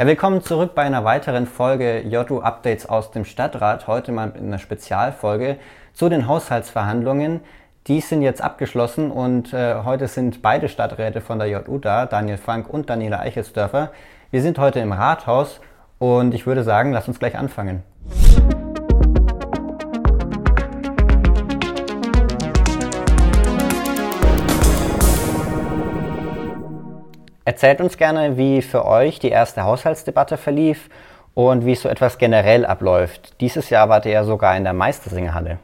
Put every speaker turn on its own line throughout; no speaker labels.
Ja, willkommen zurück bei einer weiteren Folge JU Updates aus dem Stadtrat. Heute mal in einer Spezialfolge zu den Haushaltsverhandlungen. Die sind jetzt abgeschlossen und äh, heute sind beide Stadträte von der JU da, Daniel Frank und Daniela Eichelsdörfer. Wir sind heute im Rathaus und ich würde sagen, lass uns gleich anfangen. Erzählt uns gerne, wie für euch die erste Haushaltsdebatte verlief und wie so etwas generell abläuft. Dieses Jahr wart ihr ja sogar in der Meistersingerhalle.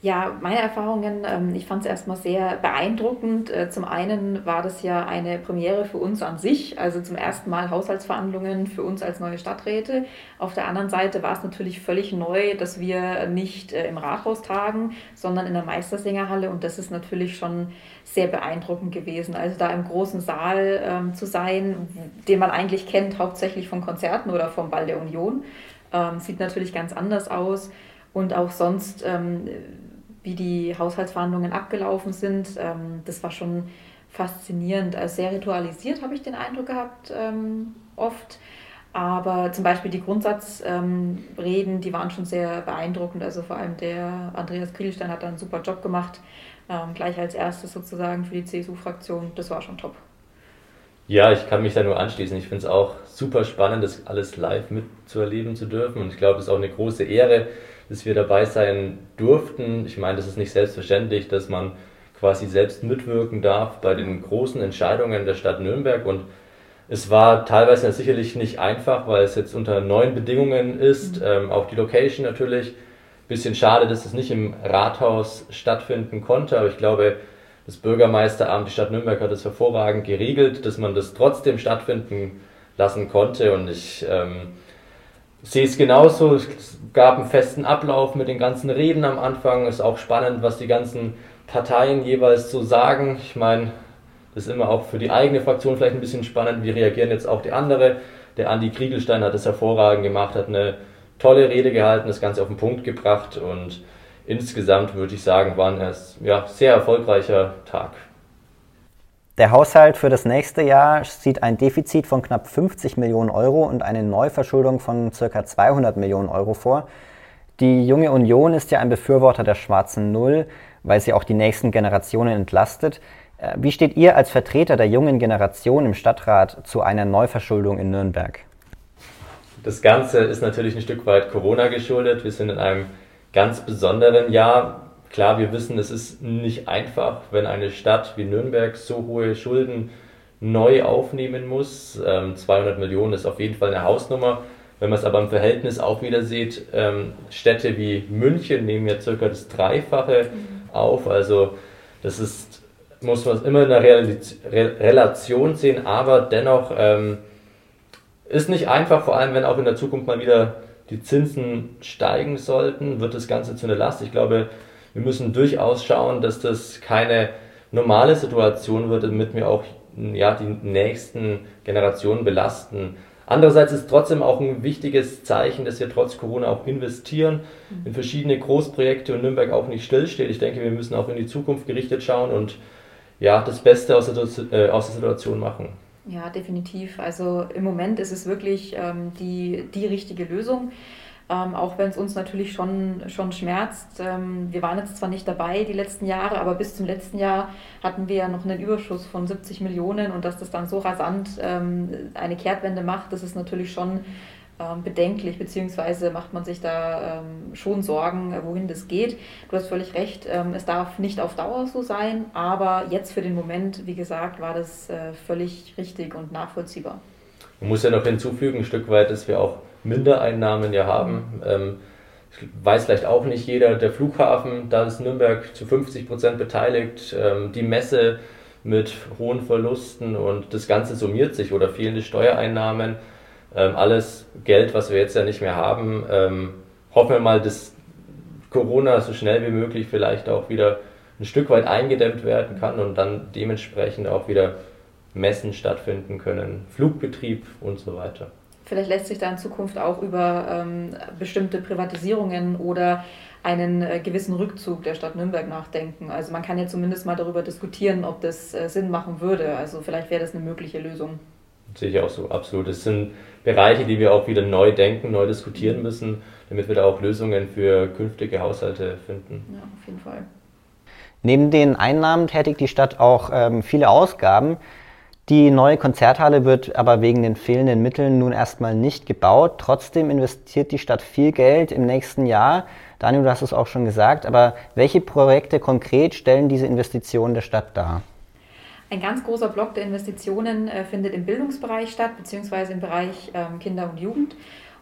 Ja, meine Erfahrungen, ähm, ich fand es erstmal sehr beeindruckend. Äh, zum einen war das ja eine Premiere für uns an sich, also zum ersten Mal Haushaltsverhandlungen für uns als neue Stadträte. Auf der anderen Seite war es natürlich völlig neu, dass wir nicht äh, im Rathaus tagen, sondern in der Meistersingerhalle und das ist natürlich schon sehr beeindruckend gewesen. Also da im großen Saal ähm, zu sein, den man eigentlich kennt, hauptsächlich von Konzerten oder vom Ball der Union, ähm, sieht natürlich ganz anders aus. Und auch sonst wie die Haushaltsverhandlungen abgelaufen sind. Ähm, das war schon faszinierend. Also sehr ritualisiert habe ich den Eindruck gehabt, ähm, oft. Aber zum Beispiel die Grundsatzreden, die waren schon sehr beeindruckend. Also vor allem der Andreas Kriegelstein hat da einen super Job gemacht, ähm, gleich als erstes sozusagen für die CSU-Fraktion. Das war schon top.
Ja, ich kann mich da nur anschließen. Ich finde es auch super spannend, das alles live mitzuerleben zu dürfen. Und ich glaube, es ist auch eine große Ehre, dass wir dabei sein durften. Ich meine, das ist nicht selbstverständlich, dass man quasi selbst mitwirken darf bei den großen Entscheidungen der Stadt Nürnberg und es war teilweise sicherlich nicht einfach, weil es jetzt unter neuen Bedingungen ist, mhm. ähm, auch die Location natürlich. Bisschen schade, dass es nicht im Rathaus stattfinden konnte, aber ich glaube, das Bürgermeisteramt, die Stadt Nürnberg hat es hervorragend geregelt, dass man das trotzdem stattfinden lassen konnte und ich ähm, sehe es genauso. Es gab einen festen Ablauf mit den ganzen Reden am Anfang. Ist auch spannend, was die ganzen Parteien jeweils so sagen. Ich meine, das ist immer auch für die eigene Fraktion vielleicht ein bisschen spannend. Wie reagieren jetzt auch die andere? Der Andi Kriegelstein hat es hervorragend gemacht, hat eine tolle Rede gehalten, das Ganze auf den Punkt gebracht und insgesamt würde ich sagen, war es ja sehr erfolgreicher Tag.
Der Haushalt für das nächste Jahr sieht ein Defizit von knapp 50 Millionen Euro und eine Neuverschuldung von ca. 200 Millionen Euro vor. Die junge Union ist ja ein Befürworter der schwarzen Null, weil sie auch die nächsten Generationen entlastet. Äh, wie steht ihr als Vertreter der jungen Generation im Stadtrat zu einer Neuverschuldung in Nürnberg?
Das Ganze ist natürlich ein Stück weit Corona geschuldet. Wir sind in einem ganz besonderen Jahr. Klar, wir wissen, es ist nicht einfach, wenn eine Stadt wie Nürnberg so hohe Schulden neu aufnehmen muss. Ähm, 200 Millionen ist auf jeden Fall eine Hausnummer. Wenn man es aber im Verhältnis auch wieder sieht, ähm, Städte wie München nehmen ja circa das Dreifache mhm. auf. Also das ist, muss man immer in einer Relation sehen, aber dennoch ähm, ist nicht einfach, vor allem wenn auch in der Zukunft mal wieder die Zinsen steigen sollten, wird das Ganze zu einer Last. Ich glaube, wir müssen durchaus schauen, dass das keine normale Situation wird, damit wir auch ja, die nächsten Generationen belasten. Andererseits ist trotzdem auch ein wichtiges Zeichen, dass wir trotz Corona auch investieren in verschiedene Großprojekte und Nürnberg auch nicht stillsteht. Ich denke, wir müssen auch in die Zukunft gerichtet schauen und ja, das Beste aus der, äh, aus der Situation machen.
Ja, definitiv. Also im Moment ist es wirklich ähm, die, die richtige Lösung. Ähm, auch wenn es uns natürlich schon, schon schmerzt. Ähm, wir waren jetzt zwar nicht dabei die letzten Jahre, aber bis zum letzten Jahr hatten wir ja noch einen Überschuss von 70 Millionen und dass das dann so rasant ähm, eine Kehrtwende macht, das ist natürlich schon ähm, bedenklich, beziehungsweise macht man sich da ähm, schon Sorgen, wohin das geht. Du hast völlig recht, ähm, es darf nicht auf Dauer so sein, aber jetzt für den Moment, wie gesagt, war das äh, völlig richtig und nachvollziehbar.
Man muss ja noch hinzufügen, ein Stück weit, dass wir auch Mindereinnahmen ja haben. Ähm, weiß vielleicht auch nicht jeder, der Flughafen, da ist Nürnberg zu 50 Prozent beteiligt, ähm, die Messe mit hohen Verlusten und das Ganze summiert sich oder fehlende Steuereinnahmen, ähm, alles Geld, was wir jetzt ja nicht mehr haben. Ähm, hoffen wir mal, dass Corona so schnell wie möglich vielleicht auch wieder ein Stück weit eingedämmt werden kann und dann dementsprechend auch wieder Messen stattfinden können, Flugbetrieb und so weiter.
Vielleicht lässt sich da in Zukunft auch über ähm, bestimmte Privatisierungen oder einen äh, gewissen Rückzug der Stadt Nürnberg nachdenken. Also man kann ja zumindest mal darüber diskutieren, ob das äh, Sinn machen würde. Also vielleicht wäre das eine mögliche Lösung.
sehe ich auch so, absolut. Es sind Bereiche, die wir auch wieder neu denken, neu diskutieren müssen, damit wir da auch Lösungen für künftige Haushalte finden.
Ja, auf jeden Fall.
Neben den Einnahmen tätigt die Stadt auch ähm, viele Ausgaben. Die neue Konzerthalle wird aber wegen den fehlenden Mitteln nun erstmal nicht gebaut. Trotzdem investiert die Stadt viel Geld im nächsten Jahr. Daniel, du hast es auch schon gesagt, aber welche Projekte konkret stellen diese Investitionen der Stadt dar?
Ein ganz großer Block der Investitionen äh, findet im Bildungsbereich statt, beziehungsweise im Bereich ähm, Kinder und Jugend.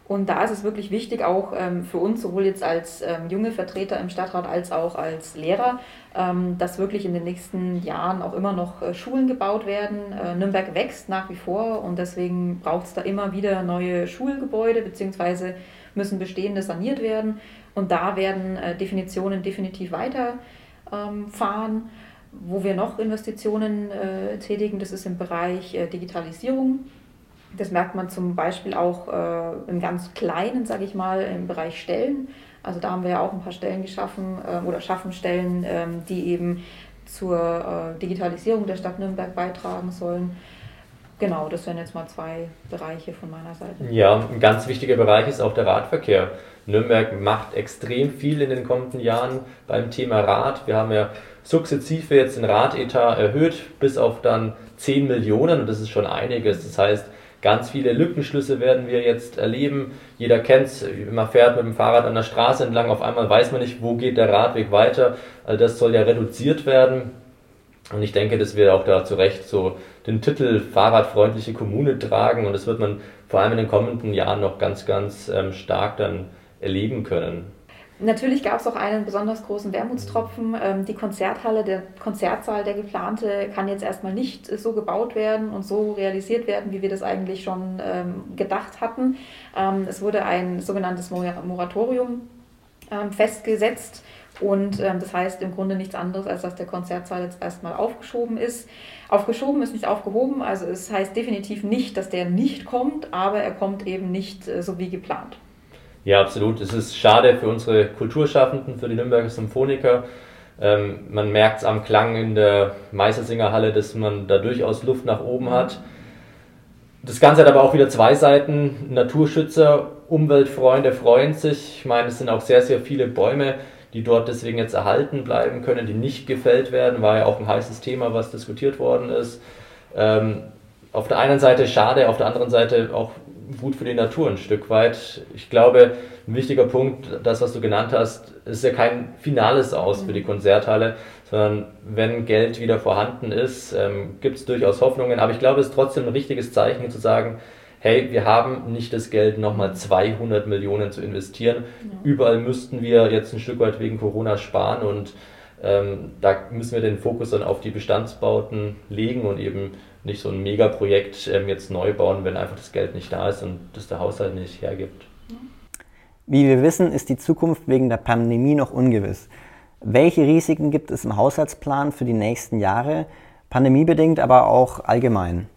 Und da ist es wirklich wichtig, auch ähm, für uns, sowohl jetzt als ähm, junge Vertreter im Stadtrat als auch als Lehrer, ähm, dass wirklich in den nächsten Jahren auch immer noch äh, Schulen gebaut werden. Äh, Nürnberg wächst nach wie vor und deswegen braucht es da immer wieder neue Schulgebäude, beziehungsweise müssen bestehende saniert werden. Und da werden äh, Definitionen definitiv weiterfahren. Wo wir noch Investitionen tätigen, das ist im Bereich Digitalisierung. Das merkt man zum Beispiel auch äh, im ganz Kleinen, sage ich mal, im Bereich Stellen. Also da haben wir ja auch ein paar Stellen geschaffen äh, oder schaffen Stellen, äh, die eben zur äh, Digitalisierung der Stadt Nürnberg beitragen sollen. Genau, das wären jetzt mal zwei Bereiche von meiner Seite.
Ja, ein ganz wichtiger Bereich ist auch der Radverkehr. Nürnberg macht extrem viel in den kommenden Jahren beim Thema Rad. Wir haben ja sukzessive jetzt den Radetat erhöht bis auf dann 10 Millionen und das ist schon einiges. Das heißt, Ganz viele Lückenschlüsse werden wir jetzt erleben. Jeder kennt es, man fährt mit dem Fahrrad an der Straße entlang, auf einmal weiß man nicht, wo geht der Radweg weiter. Also das soll ja reduziert werden. Und ich denke, dass wir auch da zu Recht so den Titel Fahrradfreundliche Kommune tragen und das wird man vor allem in den kommenden Jahren noch ganz, ganz ähm, stark dann erleben können.
Natürlich gab es auch einen besonders großen Wermutstropfen. Ähm, die Konzerthalle, der Konzertsaal, der geplante, kann jetzt erstmal nicht so gebaut werden und so realisiert werden, wie wir das eigentlich schon ähm, gedacht hatten. Ähm, es wurde ein sogenanntes Moratorium festgesetzt. Und das heißt im Grunde nichts anderes, als dass der Konzertsaal jetzt erstmal aufgeschoben ist. Aufgeschoben ist nicht aufgehoben, also es heißt definitiv nicht, dass der nicht kommt, aber er kommt eben nicht äh, so wie geplant.
Ja, absolut. Es ist schade für unsere Kulturschaffenden, für die Nürnberger Symphoniker. Ähm, man merkt es am Klang in der Meistersingerhalle, dass man da durchaus Luft nach oben hat. Das Ganze hat aber auch wieder zwei Seiten. Naturschützer, Umweltfreunde freuen sich. Ich meine, es sind auch sehr, sehr viele Bäume, die dort deswegen jetzt erhalten bleiben können, die nicht gefällt werden. War ja auch ein heißes Thema, was diskutiert worden ist. Ähm, auf der einen Seite schade, auf der anderen Seite auch gut für die Natur ein Stück weit. Ich glaube, ein wichtiger Punkt, das, was du genannt hast, ist ja kein finales Aus für die Konzerthalle, sondern wenn Geld wieder vorhanden ist, ähm, gibt es durchaus Hoffnungen. Aber ich glaube, es ist trotzdem ein richtiges Zeichen zu sagen, hey, wir haben nicht das Geld, nochmal 200 Millionen zu investieren. Ja. Überall müssten wir jetzt ein Stück weit wegen Corona sparen und ähm, da müssen wir den Fokus dann auf die Bestandsbauten legen und eben nicht so ein Megaprojekt ähm, jetzt neu bauen, wenn einfach das Geld nicht da ist und das der Haushalt nicht hergibt.
Wie wir wissen, ist die Zukunft wegen der Pandemie noch ungewiss. Welche Risiken gibt es im Haushaltsplan für die nächsten Jahre, pandemiebedingt, aber auch allgemein?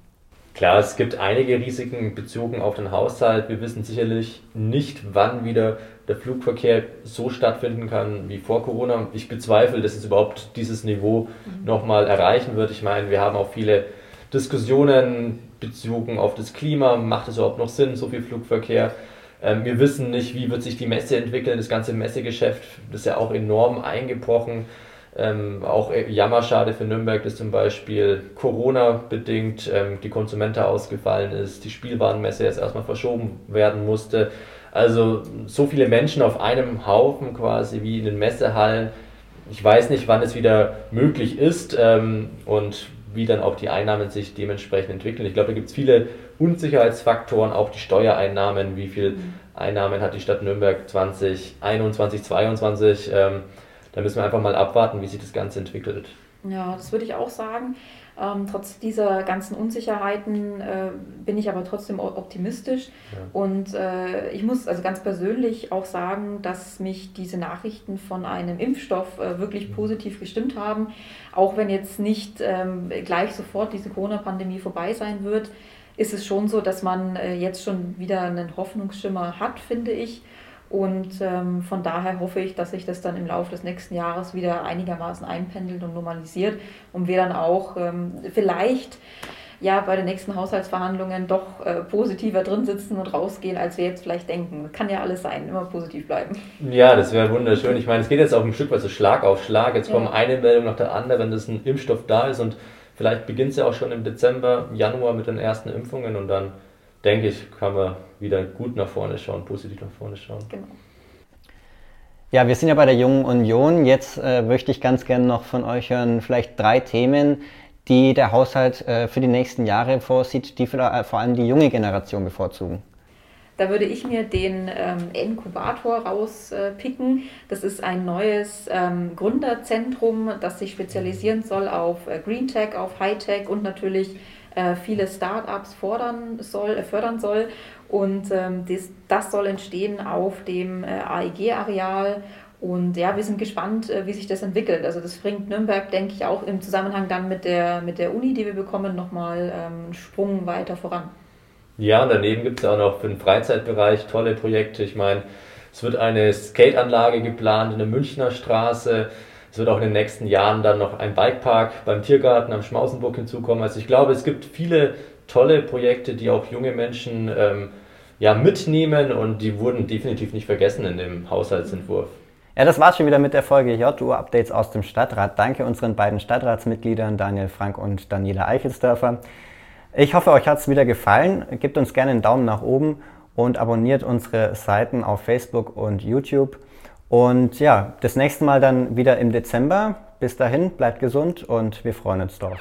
Klar, es gibt einige Risiken bezogen auf den Haushalt. Wir wissen sicherlich nicht, wann wieder der Flugverkehr so stattfinden kann wie vor Corona. Ich bezweifle, dass es überhaupt dieses Niveau mhm. nochmal erreichen wird. Ich meine, wir haben auch viele Diskussionen bezogen auf das Klima. Macht es überhaupt noch Sinn, so viel Flugverkehr? Ähm, wir wissen nicht, wie wird sich die Messe entwickeln. Das ganze Messegeschäft ist ja auch enorm eingebrochen. Ähm, auch jammerschade für Nürnberg, dass zum Beispiel Corona-bedingt ähm, die Konsumenta ausgefallen ist, die Spielwarenmesse jetzt erstmal verschoben werden musste. Also so viele Menschen auf einem Haufen quasi wie in den Messehallen. Ich weiß nicht, wann es wieder möglich ist ähm, und wie dann auch die Einnahmen sich dementsprechend entwickeln. Ich glaube, da gibt es viele Unsicherheitsfaktoren, auch die Steuereinnahmen, wie viel mhm. Einnahmen hat die Stadt Nürnberg 2021, 2022. Ähm, da müssen wir einfach mal abwarten, wie sich das Ganze entwickelt.
Ja, das würde ich auch sagen. Ähm, trotz dieser ganzen Unsicherheiten äh, bin ich aber trotzdem optimistisch. Ja. Und äh, ich muss also ganz persönlich auch sagen, dass mich diese Nachrichten von einem Impfstoff äh, wirklich mhm. positiv gestimmt haben. Auch wenn jetzt nicht ähm, gleich sofort diese Corona-Pandemie vorbei sein wird, ist es schon so, dass man äh, jetzt schon wieder einen Hoffnungsschimmer hat, finde ich. Und ähm, von daher hoffe ich, dass sich das dann im Laufe des nächsten Jahres wieder einigermaßen einpendelt und normalisiert und wir dann auch ähm, vielleicht ja bei den nächsten Haushaltsverhandlungen doch äh, positiver drin sitzen und rausgehen, als wir jetzt vielleicht denken. Kann ja alles sein, immer positiv bleiben.
Ja, das wäre wunderschön. Ich meine, es geht jetzt auch ein Stück weit so Schlag auf Schlag. Jetzt ja. kommen eine Meldung nach der anderen, dass ein Impfstoff da ist und vielleicht beginnt es ja auch schon im Dezember, Januar mit den ersten Impfungen und dann denke ich, kann man wieder gut nach vorne schauen, positiv nach vorne schauen. Genau.
Ja, wir sind ja bei der Jungen Union. Jetzt äh, möchte ich ganz gerne noch von euch hören, vielleicht drei Themen, die der Haushalt äh, für die nächsten Jahre vorsieht, die für, äh, vor allem die junge Generation bevorzugen.
Da würde ich mir den ähm, Inkubator rauspicken. Äh, das ist ein neues ähm, Gründerzentrum, das sich spezialisieren soll auf äh, Green Tech, auf High Tech und natürlich äh, viele Startups fordern soll, äh, fördern soll. Und ähm, das, das soll entstehen auf dem äh, AEG-Areal. Und ja, wir sind gespannt, äh, wie sich das entwickelt. Also das bringt Nürnberg, denke ich, auch im Zusammenhang dann mit der, mit der Uni, die wir bekommen, nochmal ähm, einen Sprung weiter voran.
Ja, und daneben gibt es auch noch für den Freizeitbereich tolle Projekte. Ich meine, es wird eine Skateanlage geplant in der Münchner Straße. Es wird auch in den nächsten Jahren dann noch ein Bikepark beim Tiergarten am Schmausenburg hinzukommen. Also ich glaube, es gibt viele tolle Projekte, die auch junge Menschen ähm, ja, mitnehmen und die wurden definitiv nicht vergessen in dem Haushaltsentwurf.
Ja, das war's schon wieder mit der Folge JU-Updates aus dem Stadtrat. Danke unseren beiden Stadtratsmitgliedern Daniel Frank und Daniela Eichelsdörfer. Ich hoffe, euch hat's wieder gefallen. Gebt uns gerne einen Daumen nach oben und abonniert unsere Seiten auf Facebook und YouTube. Und ja, das nächste Mal dann wieder im Dezember. Bis dahin, bleibt gesund und wir freuen uns drauf.